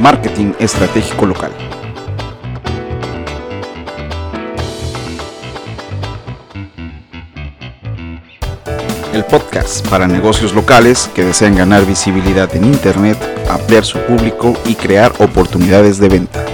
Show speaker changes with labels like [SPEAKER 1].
[SPEAKER 1] Marketing Estratégico Local. El podcast para negocios locales que desean ganar visibilidad en Internet, ampliar su público y crear oportunidades de venta.